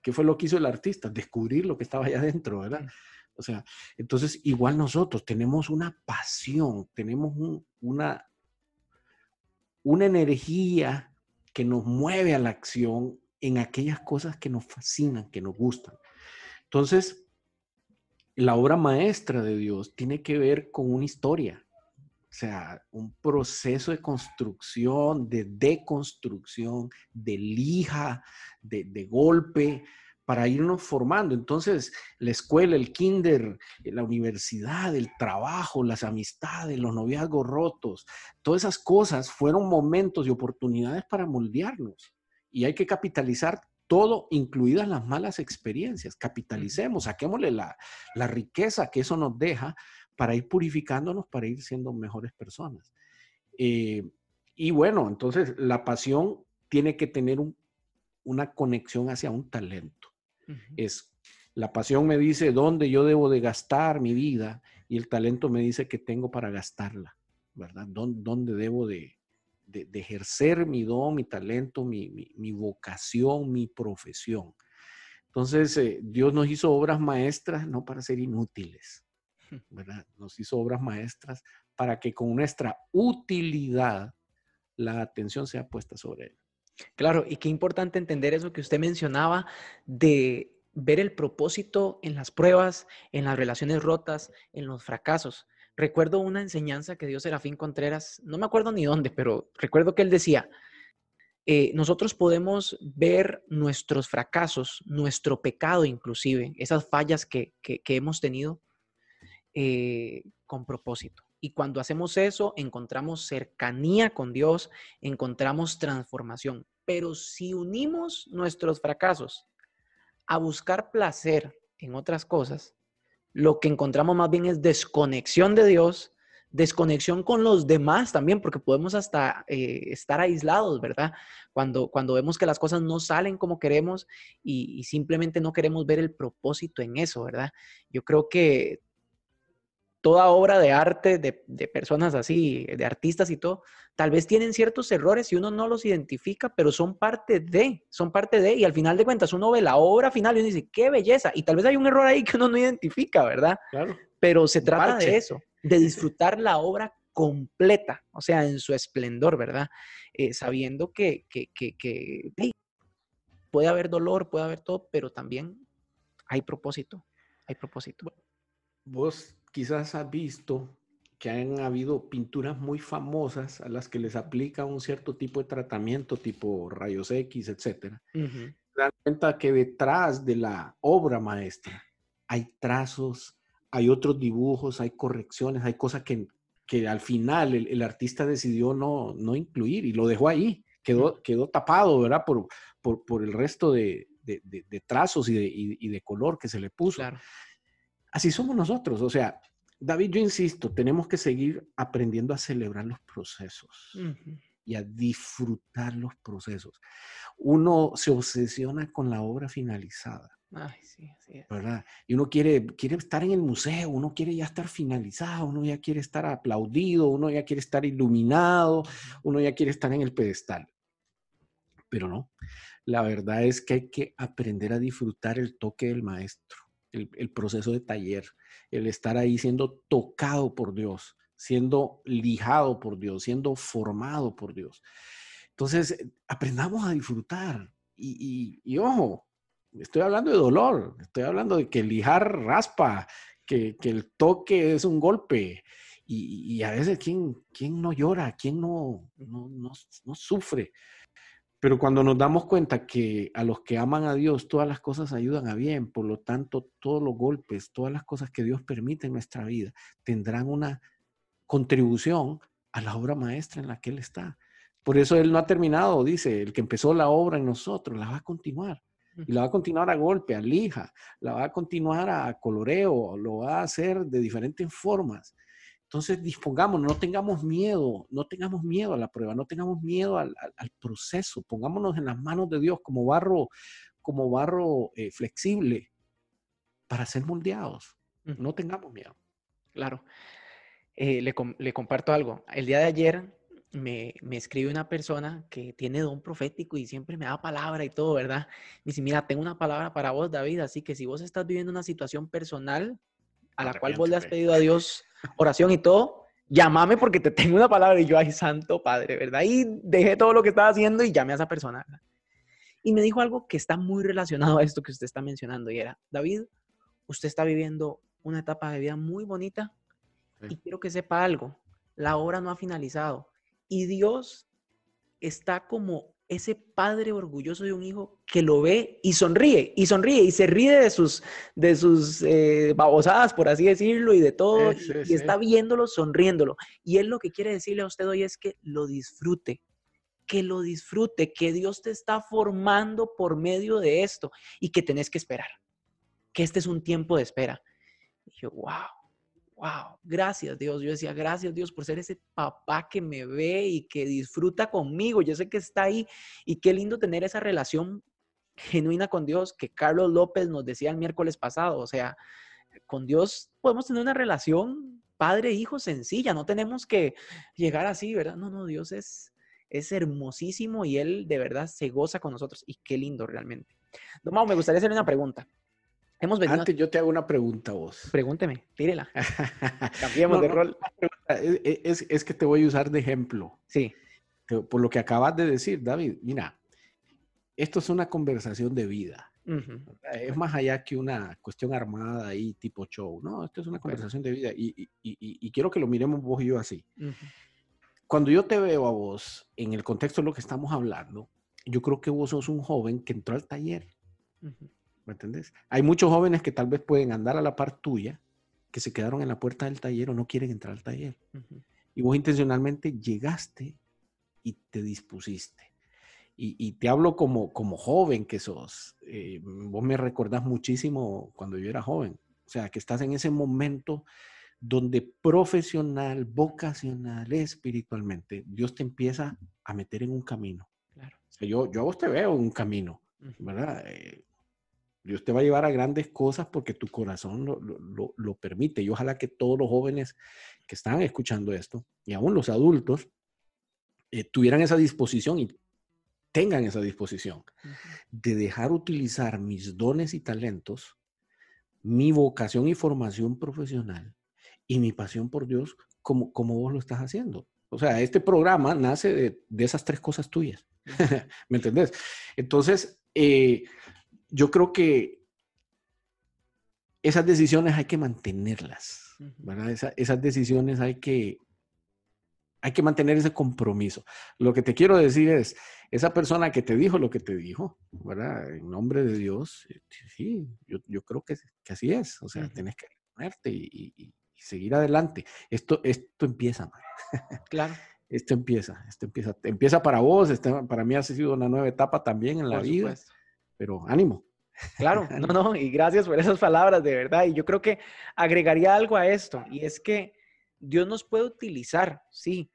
¿Qué fue lo que hizo el artista? Descubrir lo que estaba allá dentro, ¿verdad? O sea, entonces igual nosotros tenemos una pasión, tenemos una, una energía que nos mueve a la acción en aquellas cosas que nos fascinan, que nos gustan. Entonces, la obra maestra de Dios tiene que ver con una historia, o sea, un proceso de construcción, de deconstrucción, de lija, de, de golpe, para irnos formando. Entonces, la escuela, el kinder, la universidad, el trabajo, las amistades, los noviazgos rotos, todas esas cosas fueron momentos y oportunidades para moldearnos y hay que capitalizar todo, incluidas las malas experiencias. Capitalicemos, saquémosle la, riqueza que eso nos deja para ir purificándonos, para ir siendo mejores personas. Eh, y bueno, entonces la pasión tiene que tener una conexión hacia un talento. Es la pasión me dice dónde yo debo de gastar mi vida y el talento me dice que tengo para gastarla, ¿verdad? dónde debo de, de, ejercer mi don, mi talento, mi, vocación, mi profesión. Entonces, eh, Dios nos hizo obras maestras no para ser inútiles, [laughs] ¿verdad? Nos hizo obras maestras para que con nuestra utilidad la atención sea puesta sobre él. Claro, y qué importante entender eso que usted mencionaba de ver el propósito en las pruebas, en las relaciones rotas, en los fracasos. Recuerdo una enseñanza que dio Serafín Contreras, no me acuerdo ni dónde, pero recuerdo que él decía, eh, nosotros podemos ver nuestros fracasos, nuestro pecado inclusive, esas fallas que, hemos tenido eh, con propósito. Y cuando hacemos eso, encontramos cercanía con Dios, encontramos transformación. Pero si unimos nuestros fracasos a buscar placer en otras cosas, lo que encontramos más bien es desconexión de Dios, desconexión con los demás también, porque podemos hasta eh, estar aislados, ¿verdad? Cuando, cuando vemos que las cosas no salen como queremos y, y, simplemente no queremos ver el propósito en eso, ¿verdad? Yo creo que toda obra de arte de, de, personas así, de artistas y todo, tal vez tienen ciertos errores y uno no los identifica, pero son parte de, son parte de, y al final de cuentas uno ve la obra final y uno dice, qué belleza, y tal vez hay un error ahí [laughs] que uno no identifica, ¿verdad? Claro. Pero se trata Parche. de eso, de disfrutar la obra completa, o sea, en su esplendor, ¿verdad? Eh, sabiendo que, que, que, que hey, puede haber dolor, puede haber todo, pero también hay propósito, hay propósito. Vos quizás has visto que han habido pinturas muy famosas a las que les aplica un cierto tipo de tratamiento, tipo rayos X, etcétera. Uh -huh. dan cuenta que detrás de la obra maestra hay trazos, hay otros dibujos, hay correcciones, hay cosas que, que al final el, el, artista decidió no, no incluir y lo dejó ahí, quedó, quedó tapado, ¿verdad? Por, por, por el resto de, de, de, de trazos y, y, y de, color que se le puso. Claro. Así somos nosotros. O sea, David, yo insisto, tenemos que seguir aprendiendo a celebrar los procesos uh -huh. y a disfrutar los procesos. Uno se obsesiona con la obra finalizada. Ay, sí, sí. ¿Verdad? Y uno quiere, quiere estar en el museo, uno quiere ya estar finalizado, uno ya quiere estar aplaudido, uno ya quiere estar iluminado, uno ya quiere estar en el pedestal. Pero no, la verdad es que hay que aprender a disfrutar el toque del maestro el, el, proceso de taller, el estar ahí siendo tocado por Dios, siendo lijado por Dios, siendo formado por Dios. Entonces, aprendamos a disfrutar. Y, y, y ojo, estoy hablando de dolor, estoy hablando de que lijar raspa, que, que el toque es un golpe. Y, y, a veces, ¿quién, quién no llora? ¿Quién no, no, no, no sufre? Pero cuando nos damos cuenta que a los que aman a Dios todas las cosas ayudan a bien, por lo tanto todos los golpes, todas las cosas que Dios permite en nuestra vida tendrán una contribución a la obra maestra en la que Él está. Por eso Él no ha terminado, dice, el que empezó la obra en nosotros, la va a continuar. Y la va a continuar a golpe, a lija, la va a continuar a coloreo, lo va a hacer de diferentes formas. Entonces, dispongamos, no tengamos miedo, no tengamos miedo a la prueba, no tengamos miedo al, al, al proceso, pongámonos en las manos de Dios como barro, como barro eh, flexible para ser moldeados. No tengamos miedo. Claro. Eh, le, le, comparto algo. El día de ayer me, me, escribe una persona que tiene don profético y siempre me da palabra y todo, ¿verdad? Me dice, mira, tengo una palabra para vos, David, así que si vos estás viviendo una situación personal a la cual vos le has pedido a Dios oración y todo, llámame porque te tengo una palabra. Y yo, ay, santo padre, ¿verdad? Y dejé todo lo que estaba haciendo y llamé a esa persona. ¿verdad? Y me dijo algo que está muy relacionado a esto que usted está mencionando y era, David, usted está viviendo una etapa de vida muy bonita sí. y quiero que sepa algo, la obra no ha finalizado y Dios está como ese padre orgulloso de un hijo que lo ve y sonríe, y sonríe, y se ríe de sus, de sus eh, babosadas, por así decirlo, y de todo, sí, sí, y, sí. está viéndolo, sonriéndolo. Y él lo que quiere decirle a usted hoy es que lo disfrute, que lo disfrute, que Dios te está formando por medio de esto, y que tenés que esperar, que este es un tiempo de espera. Y yo, wow, wow, gracias Dios. Yo decía, gracias Dios por ser ese papá que me ve y que disfruta conmigo. Yo sé que está ahí y qué lindo tener esa relación genuina con Dios que Carlos López nos decía el miércoles pasado. O sea, con Dios podemos tener una relación padre-hijo sencilla. No tenemos que llegar así, ¿verdad? No, no, Dios es, es hermosísimo y Él de verdad se goza con nosotros. Y qué lindo realmente. Mau, me gustaría hacerle una pregunta. Hemos venido Antes yo te hago una pregunta a vos. Pregúnteme, tírela. [laughs] Cambiemos no, de rol. Es, es, que te voy a usar de ejemplo. Sí. Por lo que acabas de decir, David, mira, esto es una conversación de vida. Uh -huh. Es más allá que una cuestión armada ahí tipo show. No, esto es una conversación de vida y, y, y, y quiero que lo miremos vos y yo así. Uh -huh. Cuando yo te veo a vos en el contexto de lo que estamos hablando, yo creo que vos sos un joven que entró al taller. Uh -huh ¿Me entendés? Hay muchos jóvenes que tal vez pueden andar a la par tuya, que se quedaron en la puerta del taller o no quieren entrar al taller. Uh -huh. Y vos intencionalmente llegaste y te dispusiste. y, te hablo como, como joven que sos. Eh, vos me recordás muchísimo cuando yo era joven. O sea, que estás en ese momento donde profesional, vocacional, espiritualmente, Dios te empieza a meter en un camino. Claro. O sea, yo, yo a vos te veo en un camino, ¿verdad? Eh, Dios te va a llevar a grandes cosas porque tu corazón lo, permite. Y ojalá que todos los jóvenes que están escuchando esto, y aún los adultos, eh, tuvieran esa disposición y tengan esa disposición de dejar utilizar mis dones y talentos, mi vocación y formación profesional y mi pasión por Dios como, como vos lo estás haciendo. O sea, este programa nace de, esas tres cosas tuyas. [laughs] ¿Me entendés? Entonces, eh, yo creo que esas decisiones hay que mantenerlas, ¿verdad? esas decisiones hay que, hay que mantener ese compromiso. Lo que te quiero decir es, esa persona que te dijo lo que te dijo, ¿verdad? En nombre de Dios, eh, sí, yo, creo que, así es. O sea, tienes que ponerte y, seguir adelante. Esto, esto empieza, Claro. esto empieza, esto empieza. Empieza para vos, este, para mí ha sido una nueva etapa también en la vida pero ánimo. Claro, [laughs] no, no, y gracias por esas palabras, de verdad. Y yo creo que agregaría algo a esto, y es que Dios nos puede utilizar, sí,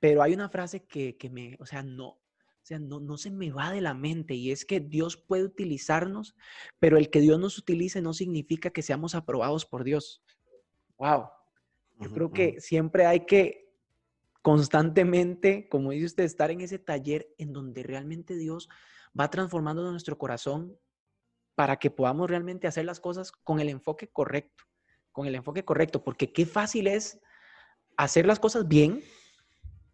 pero hay una frase que, que me, o sea, no, o sea, no, no se me va de la mente, y es que Dios puede utilizarnos, pero el que Dios nos utilice no significa que seamos aprobados por Dios. Wow. Yo creo que siempre hay que constantemente, como dice usted, estar en ese taller en donde realmente Dios va transformando nuestro corazón para que podamos realmente hacer las cosas con el enfoque correcto, con el enfoque correcto, porque qué fácil es hacer las cosas bien,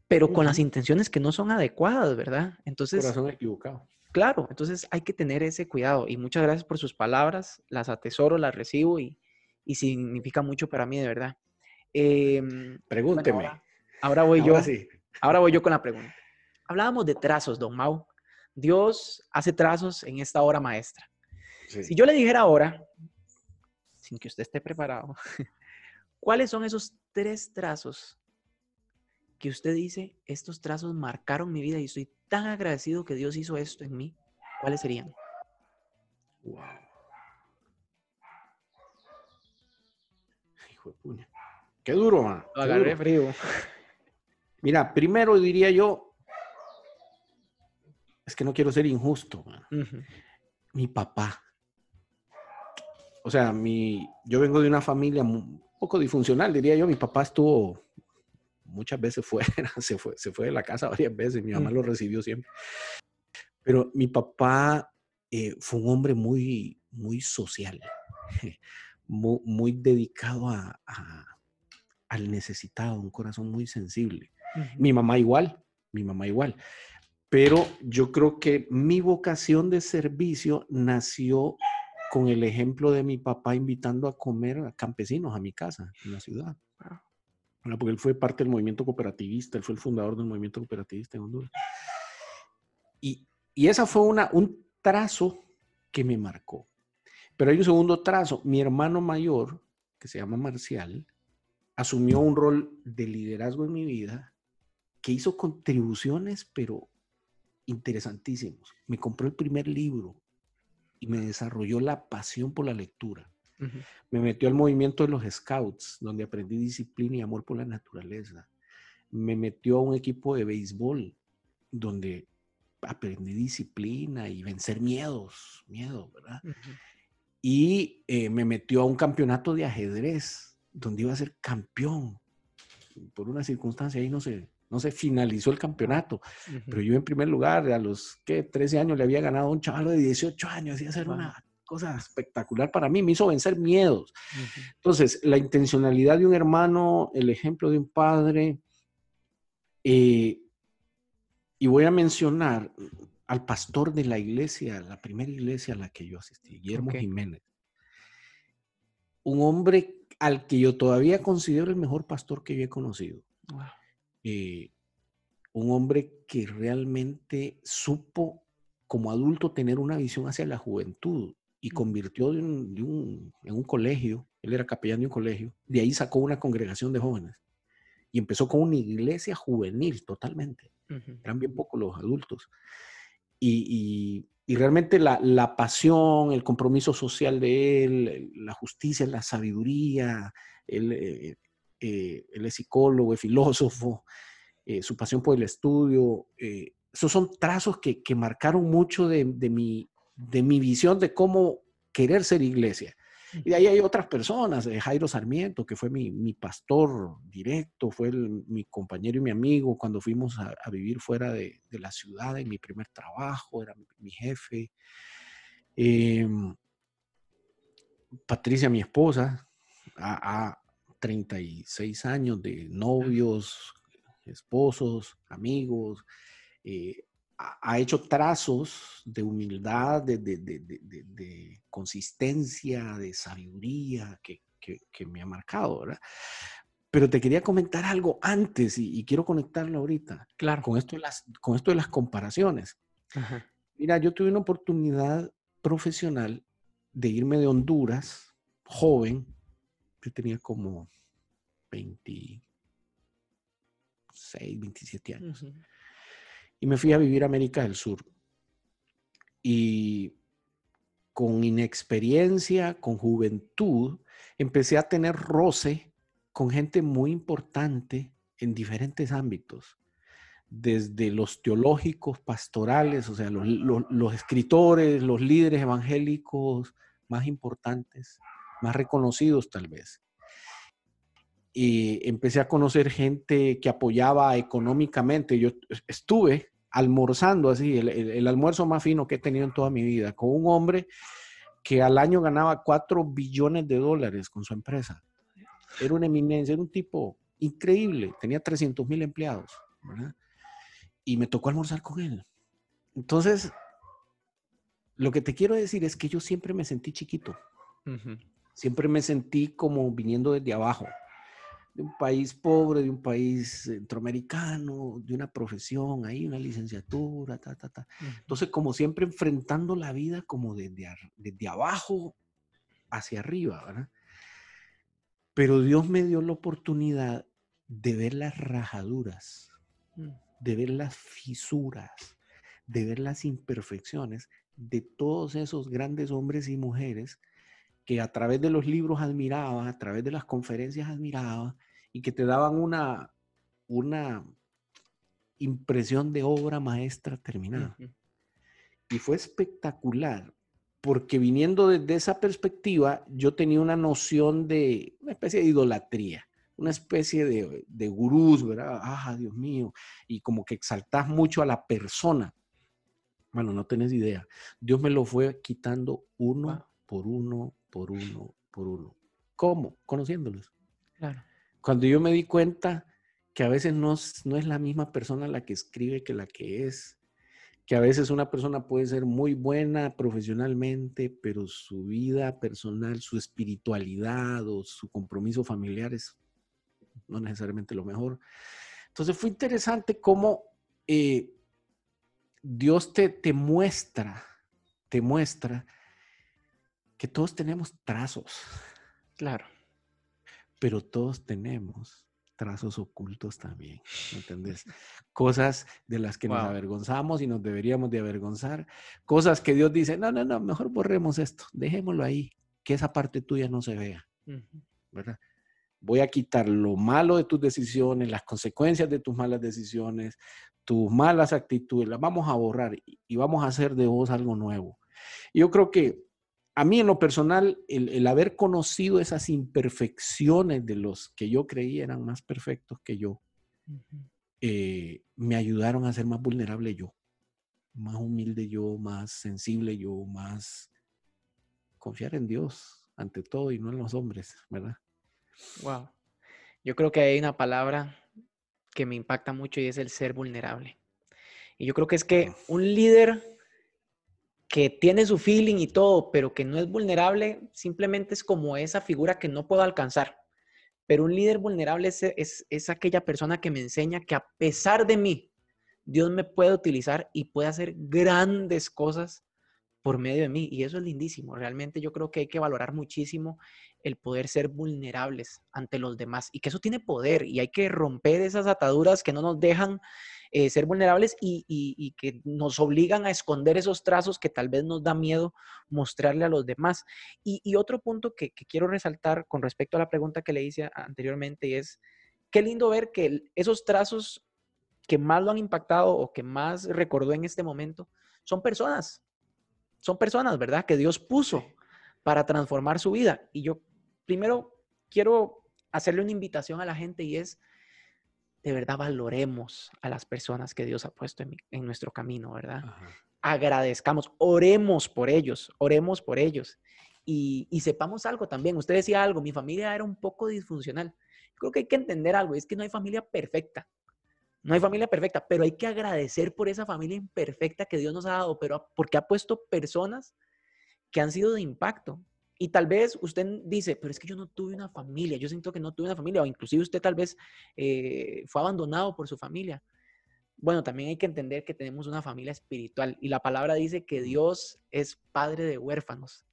pero con las intenciones que no son adecuadas, ¿verdad? Entonces... Corazón equivocado. Claro, entonces hay que tener ese cuidado y muchas gracias por sus palabras, las atesoro, las recibo y, significa mucho para mí, de verdad. Em, Pregúnteme. ahora, voy yo. Ahora voy yo con la pregunta. Hablábamos de trazos, don Mau. Dios hace trazos en esta hora maestra. Si yo le dijera ahora, sin que usted esté preparado, [laughs] ¿cuáles son esos tres trazos que usted dice, estos trazos marcaron mi vida y estoy tan agradecido que Dios hizo esto en mí? ¿Cuáles serían? Wow. Hijo de puña. Qué duro, man. Lo agarré frío. Mira, primero diría yo, es que no quiero ser injusto. Mi papá. O sea, mi, yo vengo de una familia un poco disfuncional, diría yo. Mi papá estuvo muchas veces [laughs] fuera, se fue, se fue de la casa varias veces, mi mamá lo recibió siempre. Pero mi papá eh, fue un hombre muy, muy social, [laughs] muy, dedicado a, al necesitado, un corazón muy sensible. Mi mamá igual, mi mamá igual pero yo creo que mi vocación de servicio nació con el ejemplo de mi papá invitando a comer a campesinos a mi casa en la ciudad. Porque él fue parte del movimiento cooperativista, él fue el fundador del movimiento cooperativista en Honduras. Y, y esa fue una, un trazo que me marcó. Pero hay un segundo trazo. Mi hermano mayor, que se llama Marcial, asumió un rol de liderazgo en mi vida que hizo contribuciones, pero interesantísimos. Me compró el primer libro y me desarrolló la pasión por la lectura. Me metió al movimiento de los Scouts, donde aprendí disciplina y amor por la naturaleza. Me metió a un equipo de béisbol, donde aprendí disciplina y vencer miedos, miedo, ¿verdad? Y eh, me metió a un campeonato de ajedrez, donde iba a ser campeón. Por una circunstancia ahí no sé, no se finalizó el campeonato, pero yo en primer lugar, a los que 13 años le había ganado a un chaval de 18 años, y hacer una cosa espectacular para mí, me hizo vencer miedos. Entonces, la intencionalidad de un hermano, el ejemplo de un padre, eh, y voy a mencionar al pastor de la iglesia, la primera iglesia a la que yo asistí, Guillermo Jiménez. Un hombre al que yo todavía considero el mejor pastor que yo he conocido. Eh, un hombre que realmente supo como adulto tener una visión hacia la juventud y convirtió de un, en un colegio, él era capellán de un colegio, de ahí sacó una congregación de jóvenes y empezó con una iglesia juvenil totalmente. Eran bien pocos los adultos. y, realmente la, pasión, el compromiso social de él, la justicia, la sabiduría, él, eh, eh, es psicólogo, es filósofo, eh, su pasión por el estudio, esos son trazos que, marcaron mucho de, mi, visión de cómo querer ser iglesia. Y de ahí hay otras personas, eh, Jairo Sarmiento, que fue mi, pastor directo, fue mi compañero y mi amigo cuando fuimos a, vivir fuera de, la ciudad en mi primer trabajo, era mi, jefe. Em, Patricia, mi esposa, a, 36 años de novios, esposos, amigos, eh, ha hecho trazos de humildad, de, consistencia, de sabiduría que, me ha marcado, ¿verdad? Pero te quería comentar algo antes y, quiero conectarlo ahorita. Claro. Con esto de las, con esto de las comparaciones. Mira, yo tuve una oportunidad profesional de irme de Honduras, joven, yo tenía como 26, 27 años y me fui a vivir a América del Sur. Y con inexperiencia, con juventud, empecé a tener roce con gente muy importante en diferentes ámbitos, desde los teológicos, pastorales, o sea, los, escritores, los líderes evangélicos más importantes, más reconocidos tal vez. Y empecé a conocer gente que apoyaba económicamente. Yo estuve almorzando así, el, almuerzo más fino que he tenido en toda mi vida, con un hombre que al año ganaba 4 billones de dólares con su empresa. Era una eminencia, era un tipo increíble, tenía 300 mil empleados, Y me tocó almorzar con él. Entonces, lo que te quiero decir es que yo siempre me sentí chiquito. Siempre me sentí como viniendo desde abajo de un país pobre, de un país centroamericano, de una profesión, ahí una licenciatura, ta, ta, ta. Entonces, como siempre, enfrentando la vida como desde, desde abajo hacia arriba, ¿verdad? Pero Dios me dio la oportunidad de ver las rajaduras, mm. de ver las fisuras, de ver las imperfecciones de todos esos grandes hombres y mujeres que a través de los libros admiraba, a través de las conferencias admiraba, y que te daban una, una impresión de obra maestra terminada. Y fue espectacular, porque viniendo desde esa perspectiva, yo tenía una noción de una especie de idolatría, una especie de, de gurús, ¿verdad? Ah, Dios mío, y como que exaltás mucho a la persona. Bueno, no tenés idea. Dios me lo fue quitando uno por uno, por uno, por uno. ¿Cómo? Conociéndolos. Claro. Cuando yo me di cuenta que a veces no, no es la misma persona la que escribe que la que es, que a veces una persona puede ser muy buena profesionalmente, pero su vida personal, su espiritualidad o su compromiso familiar es no necesariamente lo mejor. Entonces fue interesante cómo eh, Dios te, te muestra, te muestra que todos tenemos trazos. Claro pero todos tenemos trazos ocultos también, ¿entendés? Cosas de las que nos avergonzamos y nos deberíamos de avergonzar, cosas que Dios dice, no, no, no, mejor borremos esto, dejémoslo ahí, que esa parte tuya no se vea, ¿verdad? Voy a quitar lo malo de tus decisiones, las consecuencias de tus malas decisiones, tus malas actitudes, las vamos a borrar y vamos a hacer de vos algo nuevo. Yo creo que a mí en lo personal, el, haber conocido esas imperfecciones de los que yo creía eran más perfectos que yo, eh, me ayudaron a ser más vulnerable yo, más humilde yo, más sensible yo, más confiar en Dios ante todo y no en los hombres, ¿verdad? Wow. Yo creo que hay una palabra que me impacta mucho y es el ser vulnerable. Y yo creo que es que un líder que tiene su feeling y todo, pero que no es vulnerable, simplemente es como esa figura que no puedo alcanzar. Pero un líder vulnerable es, es, aquella persona que me enseña que a pesar de mí, Dios me puede utilizar y puede hacer grandes cosas por medio de mí. Y eso es lindísimo. Realmente yo creo que hay que valorar muchísimo el poder ser vulnerables ante los demás y que eso tiene poder y hay que romper esas ataduras que no nos dejan eh, ser vulnerables y, que nos obligan a esconder esos trazos que tal vez nos da miedo mostrarle a los demás. Y, otro punto que, quiero resaltar con respecto a la pregunta que le hice anteriormente es, qué lindo ver que esos trazos que más lo han impactado o que más recordó en este momento son personas, son personas, ¿verdad? Que Dios puso para transformar su vida. Y yo primero quiero hacerle una invitación a la gente y es, de verdad valoremos a las personas que Dios ha puesto en, nuestro camino, ¿verdad? Agradezcamos, oremos por ellos, oremos por ellos. Y, sepamos algo también. Usted decía algo, mi familia era un poco disfuncional. Creo que hay que entender algo, es que no hay familia perfecta. No hay familia perfecta, pero hay que agradecer por esa familia imperfecta que Dios nos ha dado, pero porque ha puesto personas que han sido de impacto, y tal vez usted dice, pero es que yo no tuve una familia, yo siento que no tuve una familia, o inclusive usted tal vez eh, fue abandonado por su familia. Bueno, también hay que entender que tenemos una familia espiritual y la palabra dice que Dios es padre de huérfanos.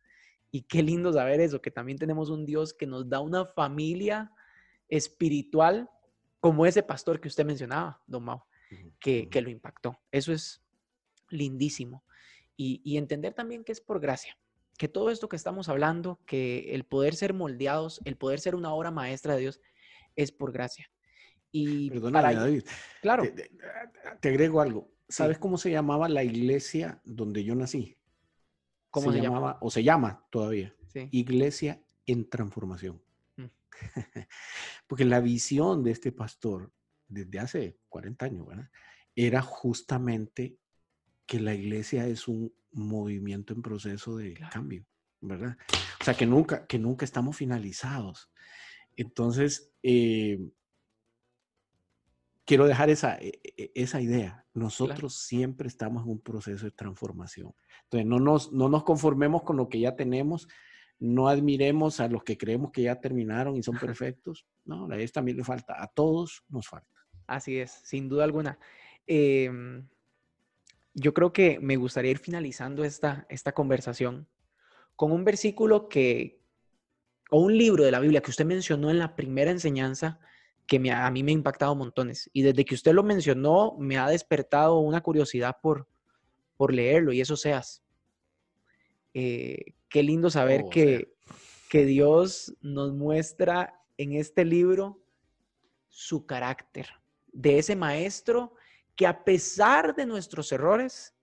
Y qué lindo saber eso, que también tenemos un Dios que nos da una familia espiritual como ese pastor que usted mencionaba, don Mau, que, que lo impactó. Eso es lindísimo. Y, y entender también que es por gracia que todo esto que estamos hablando, que el poder ser moldeados, el poder ser una obra maestra de Dios, es por gracia. Y Perdóname, David. Claro. Te, agrego algo. ¿Sabes cómo se llamaba la iglesia donde yo nací? ¿Cómo se, llamaba? O se llama todavía. Iglesia en transformación. Mm. [laughs] Porque la visión de este pastor desde hace 40 años, ¿verdad? Era justamente que la iglesia es un movimiento en proceso de cambio, ¿verdad? O sea, que nunca, que nunca estamos finalizados. Entonces, eh, quiero dejar esa, e, e, esa idea. Nosotros siempre estamos en un proceso de transformación. Entonces, no nos, no nos conformemos con lo que ya tenemos, no admiremos a los que creemos que ya terminaron y son [laughs] perfectos. No, a ellos también le falta, a todos nos falta. Así es, sin duda alguna. Eh, yo creo que me gustaría ir finalizando esta, esta conversación con un versículo que, o un libro de la Biblia que usted mencionó en la primera enseñanza, que a mí me ha impactado montones. Y desde que usted lo mencionó, me ha despertado una curiosidad por, por leerlo, y eso seas. Eh, qué lindo saber oh, que, que Dios nos muestra en este libro su carácter, de ese maestro que a pesar de nuestros errores,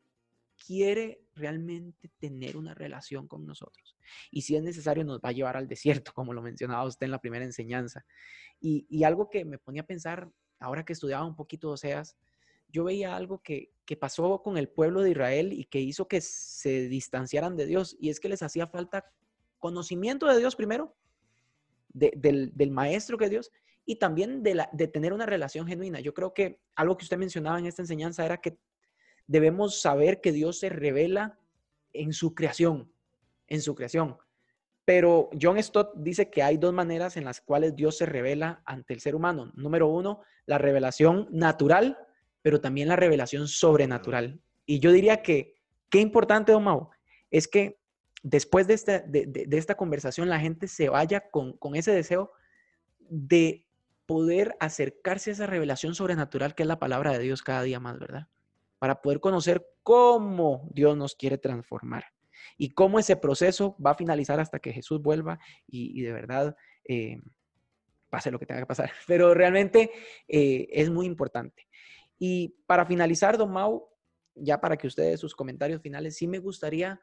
quiere realmente tener una relación con nosotros. Y si es necesario, nos va a llevar al desierto, como lo mencionaba usted en la primera enseñanza. Y, algo que me ponía a pensar, ahora que estudiaba un poquito Oseas, yo veía algo que, pasó con el pueblo de Israel y que hizo que se distanciaran de Dios. Y es que les hacía falta conocimiento de Dios primero, del, maestro que Dios, y también de, de tener una relación genuina. Yo creo que algo que usted mencionaba en esta enseñanza era que debemos saber que Dios se revela en su creación, en su creación. Pero John Stott dice que hay dos maneras en las cuales Dios se revela ante el ser humano. Número uno, la revelación natural, pero también la revelación sobrenatural. Y yo diría que, qué importante, Don Mau, es que después de, este, de, esta conversación la gente se vaya con, con ese deseo de poder acercarse a esa revelación sobrenatural que es la palabra de Dios cada día más, ¿verdad? Para poder conocer cómo Dios nos quiere transformar y cómo ese proceso va a finalizar hasta que Jesús vuelva y, de verdad eh, pase lo que tenga que pasar. [laughs] Pero realmente eh, es muy importante. Y para finalizar, Don Mau, ya para que ustedes sus comentarios finales, sí me gustaría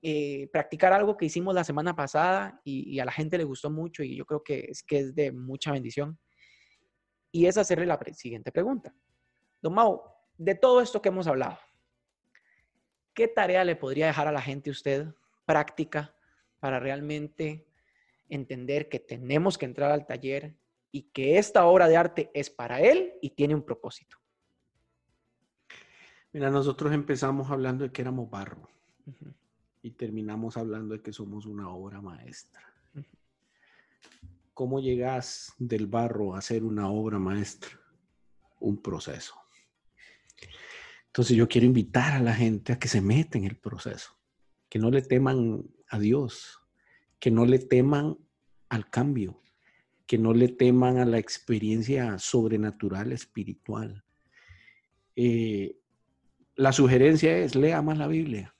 eh, practicar algo que hicimos la semana pasada y, a la gente le gustó mucho y yo creo que es, que es de mucha bendición. Y es hacerle la siguiente pregunta. Don Mau, de todo esto que hemos hablado, ¿qué tarea le podría dejar a la gente usted práctica para realmente entender que tenemos que entrar al taller y que esta obra de arte es para él y tiene un propósito? Mira, nosotros empezamos hablando de que éramos barro y terminamos hablando de que somos una obra maestra. ¿Cómo llegas del barro a ser una obra maestra? Un proceso. Entonces yo quiero invitar a la gente a que se meta en el proceso. que no le teman a Dios, que no le teman al cambio, que no le teman a la experiencia sobrenatural, espiritual. Eh, la sugerencia es, lea más la Biblia,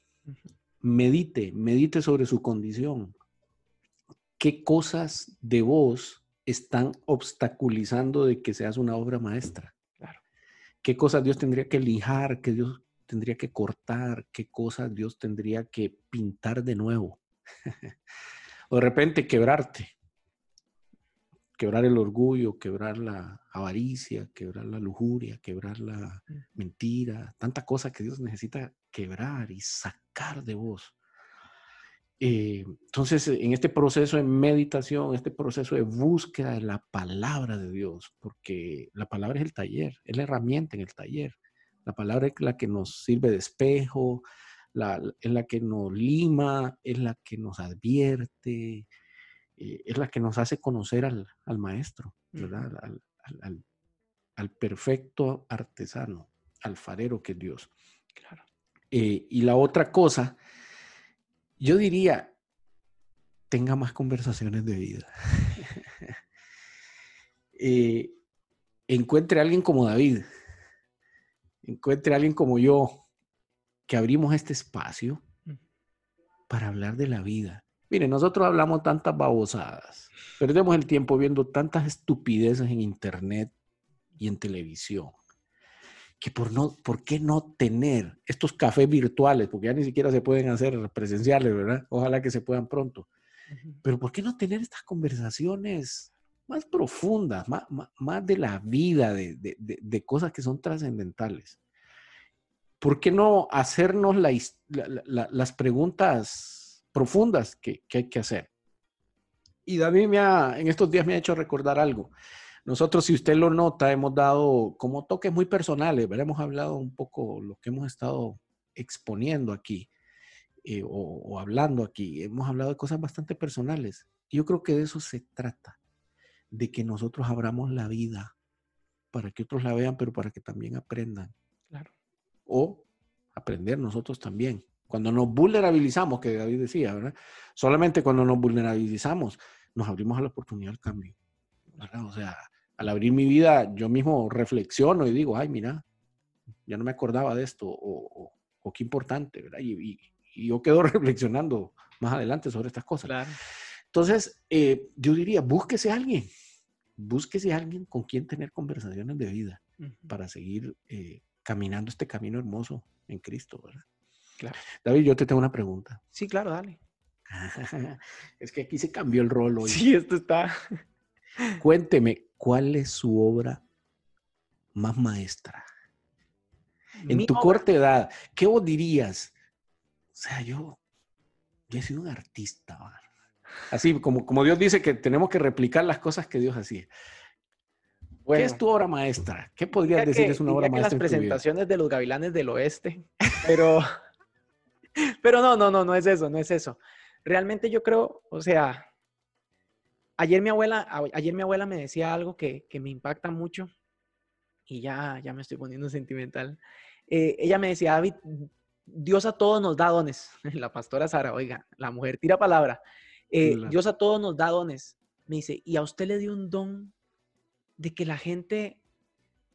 medite, medite sobre su condición. ¿Qué cosas de vos están obstaculizando de que seas una obra maestra? Claro. ¿Qué cosas Dios tendría que lijar, que Dios tendría que cortar, qué cosas Dios tendría que pintar de nuevo? [laughs] o de repente quebrarte. Quebrar el orgullo, quebrar la avaricia, quebrar la lujuria, quebrar la mentira, tanta cosa que Dios necesita quebrar y sacar de vos. Eh, entonces, en este proceso de meditación, este proceso de búsqueda de la palabra de Dios, porque la palabra es el taller, es la herramienta en el taller. La palabra es la que nos sirve de espejo, es la que nos lima, es la que nos advierte, eh, es la que nos hace conocer al, maestro, ¿verdad? Al, perfecto artesano, alfarero que es Dios. Claro. Eh, y la otra cosa, yo diría, tenga más conversaciones de vida. [laughs] Eh, encuentre a alguien como David, encuentre a alguien como yo, que abrimos este espacio para hablar de la vida. Miren, nosotros hablamos tantas babosadas, perdemos el tiempo viendo tantas estupideces en internet y en televisión, que por, no, ¿por qué no tener estos cafés virtuales? Porque ya ni siquiera se pueden hacer presenciales, ¿verdad? Ojalá que se puedan pronto. Pero ¿por qué no tener estas conversaciones más profundas, más, más, de la vida, de, de, de cosas que son trascendentales? ¿por qué no hacernos las preguntas profundas que, hay que hacer? Y David me ha, en estos días me ha hecho recordar algo. Nosotros, si usted lo nota, hemos dado como toques muy personales, ¿verdad? hemos hablado un poco lo que hemos estado exponiendo aquí eh, o, o, hablando aquí. Hemos hablado de cosas bastante personales. Yo creo que de eso se trata, de que nosotros abramos la vida para que otros la vean, pero para que también aprendan. Claro o aprender nosotros también. Cuando nos vulnerabilizamos, que David decía, ¿verdad? Solamente cuando nos vulnerabilizamos, nos abrimos a la oportunidad del cambio. O sea, al abrir mi vida, yo mismo reflexiono y digo, ay, mira, ya no me acordaba de esto, o, qué importante, ¿verdad? Y, yo quedo [laughs] reflexionando más adelante sobre estas cosas. Entonces, eh, yo diría, búsquese a alguien, búsquese a alguien con quien tener conversaciones de vida para seguir eh, caminando este camino hermoso en Cristo, ¿verdad? Claro. David, yo te tengo una pregunta. Sí, claro, dale. [laughs] es que aquí se cambió el rol hoy. Sí, esto está. Cuénteme, ¿cuál es su obra más maestra? En tu corta edad, ¿qué vos dirías? O sea, yo, yo he sido un artista. Así como, como Dios dice que tenemos que replicar las cosas que Dios hacía. ¿Qué es tu obra maestra? ¿Qué podrías decir es una obra maestra? las presentaciones de los Gavilanes del Oeste, pero, [laughs] pero no, no, no, no es eso, no es eso. Realmente yo creo, o sea, ayer mi abuela, ayer mi abuela me decía algo que, que me impacta mucho y ya, ya me estoy poniendo [laughs] sentimental. Eh, ella me decía, David, Dios a todos nos da dones. [laughs] La pastora Sara, oiga, la mujer tira palabra. Eh, Dios a todos nos da dones. Me dice, y a usted le dio un don de que la gente,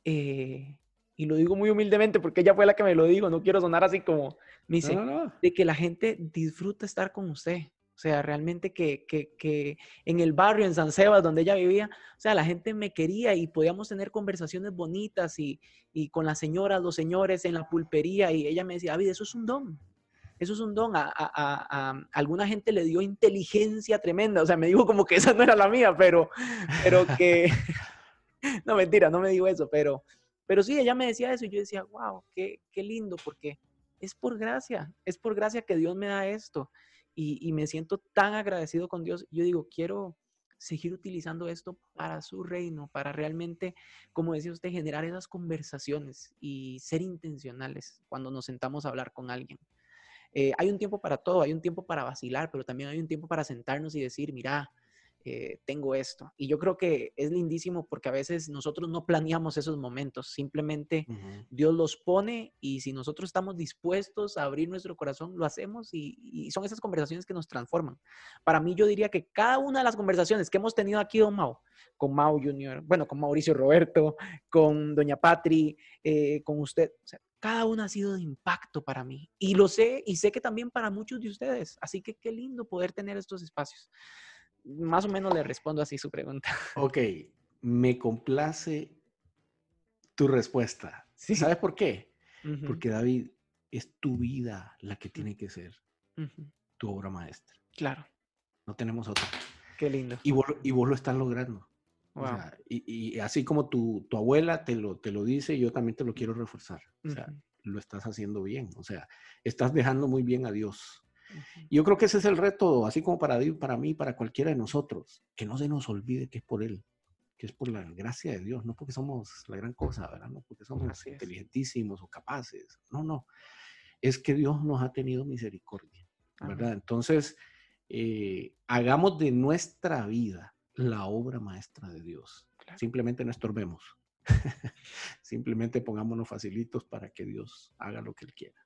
eh, y lo digo muy humildemente porque ella fue la que me lo dijo, no quiero sonar así como, me dice, de que la gente disfruta estar con usted. O sea, realmente que, que, que, en el barrio, en San Sebas, donde ella vivía, o sea, la gente me quería y podíamos tener conversaciones bonitas y, y con las señoras, los señores en la pulpería y ella me decía, David, eso es un don. Eso es un don. A, a, a, alguna gente le dio inteligencia tremenda. O sea, me dijo como que esa no era la mía, pero, pero que, [laughs] no, mentira, no me digo eso, pero, pero sí, ella me decía eso y yo decía, wow, qué, qué lindo, porque es por gracia, es por gracia que Dios me da esto. Y, me siento tan agradecido con Dios. Yo digo, quiero seguir utilizando esto para su reino, para realmente, como decía usted, generar esas conversaciones y ser intencionales cuando nos sentamos a hablar con alguien. Eh, hay un tiempo para todo, hay un tiempo para vacilar, pero también hay un tiempo para sentarnos y decir, mira, eh, tengo esto. Y yo creo que es lindísimo porque a veces nosotros no planeamos esos momentos, simplemente Dios los pone y si nosotros estamos dispuestos a abrir nuestro corazón, lo hacemos y, son esas conversaciones que nos transforman. Para mí yo diría que cada una de las conversaciones que hemos tenido aquí, don Mau, con Mau Junior, bueno, con Mauricio Roberto, con doña Patri, eh, con usted, cada una ha sido de impacto para mí y lo sé y sé que también para muchos de ustedes. Así que qué lindo poder tener estos espacios más o menos le respondo así su pregunta. [laughs] Ok, me complace tu respuesta. ¿Sabes por qué? Porque David, es tu vida la que tiene que ser tu obra maestra. Claro. No tenemos otra. Qué lindo. Y vos, y vos lo estás logrando. y, así como tu, tu, abuela te lo, te lo dice, yo también te lo quiero reforzar. O sea, lo estás haciendo bien. O sea, estás dejando muy bien a Dios. Yo creo que ese es el reto, así como para, para mí, para cualquiera de nosotros, que no se nos olvide que es por Él, que es por la gracia de Dios, no porque somos la gran cosa, ¿verdad? No porque somos inteligentísimos o capaces, no, no, es que Dios nos ha tenido misericordia, ¿verdad? Entonces, eh, hagamos de nuestra vida la obra maestra de Dios. Simplemente no estorbemos. [laughs] Simplemente pongámonos facilitos para que Dios haga lo que Él quiera.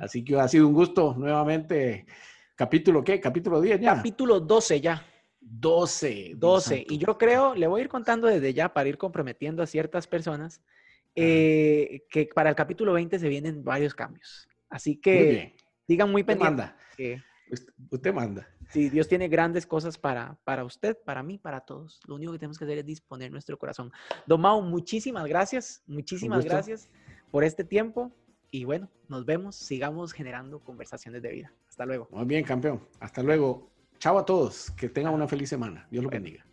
Así que ha sido un gusto nuevamente. ¿Capítulo qué? ¿Capítulo 10 ya? Capítulo 12 ya. 12. 12. Y yo creo, le voy a ir contando desde ya para ir comprometiendo a ciertas personas eh, que para el capítulo 20 se vienen varios cambios. Así que digan muy pendiente. Que, usted manda. Sí, Dios tiene grandes cosas para, para usted, para mí, para todos. Lo único que tenemos que hacer es disponer nuestro corazón. Domao, muchísimas gracias. Muchísimas gracias por este tiempo. Y bueno, nos vemos, sigamos generando conversaciones de vida. Hasta luego. Muy bien, campeón. Hasta luego. Chao a todos. Que tengan una feliz semana. Dios lo bendiga.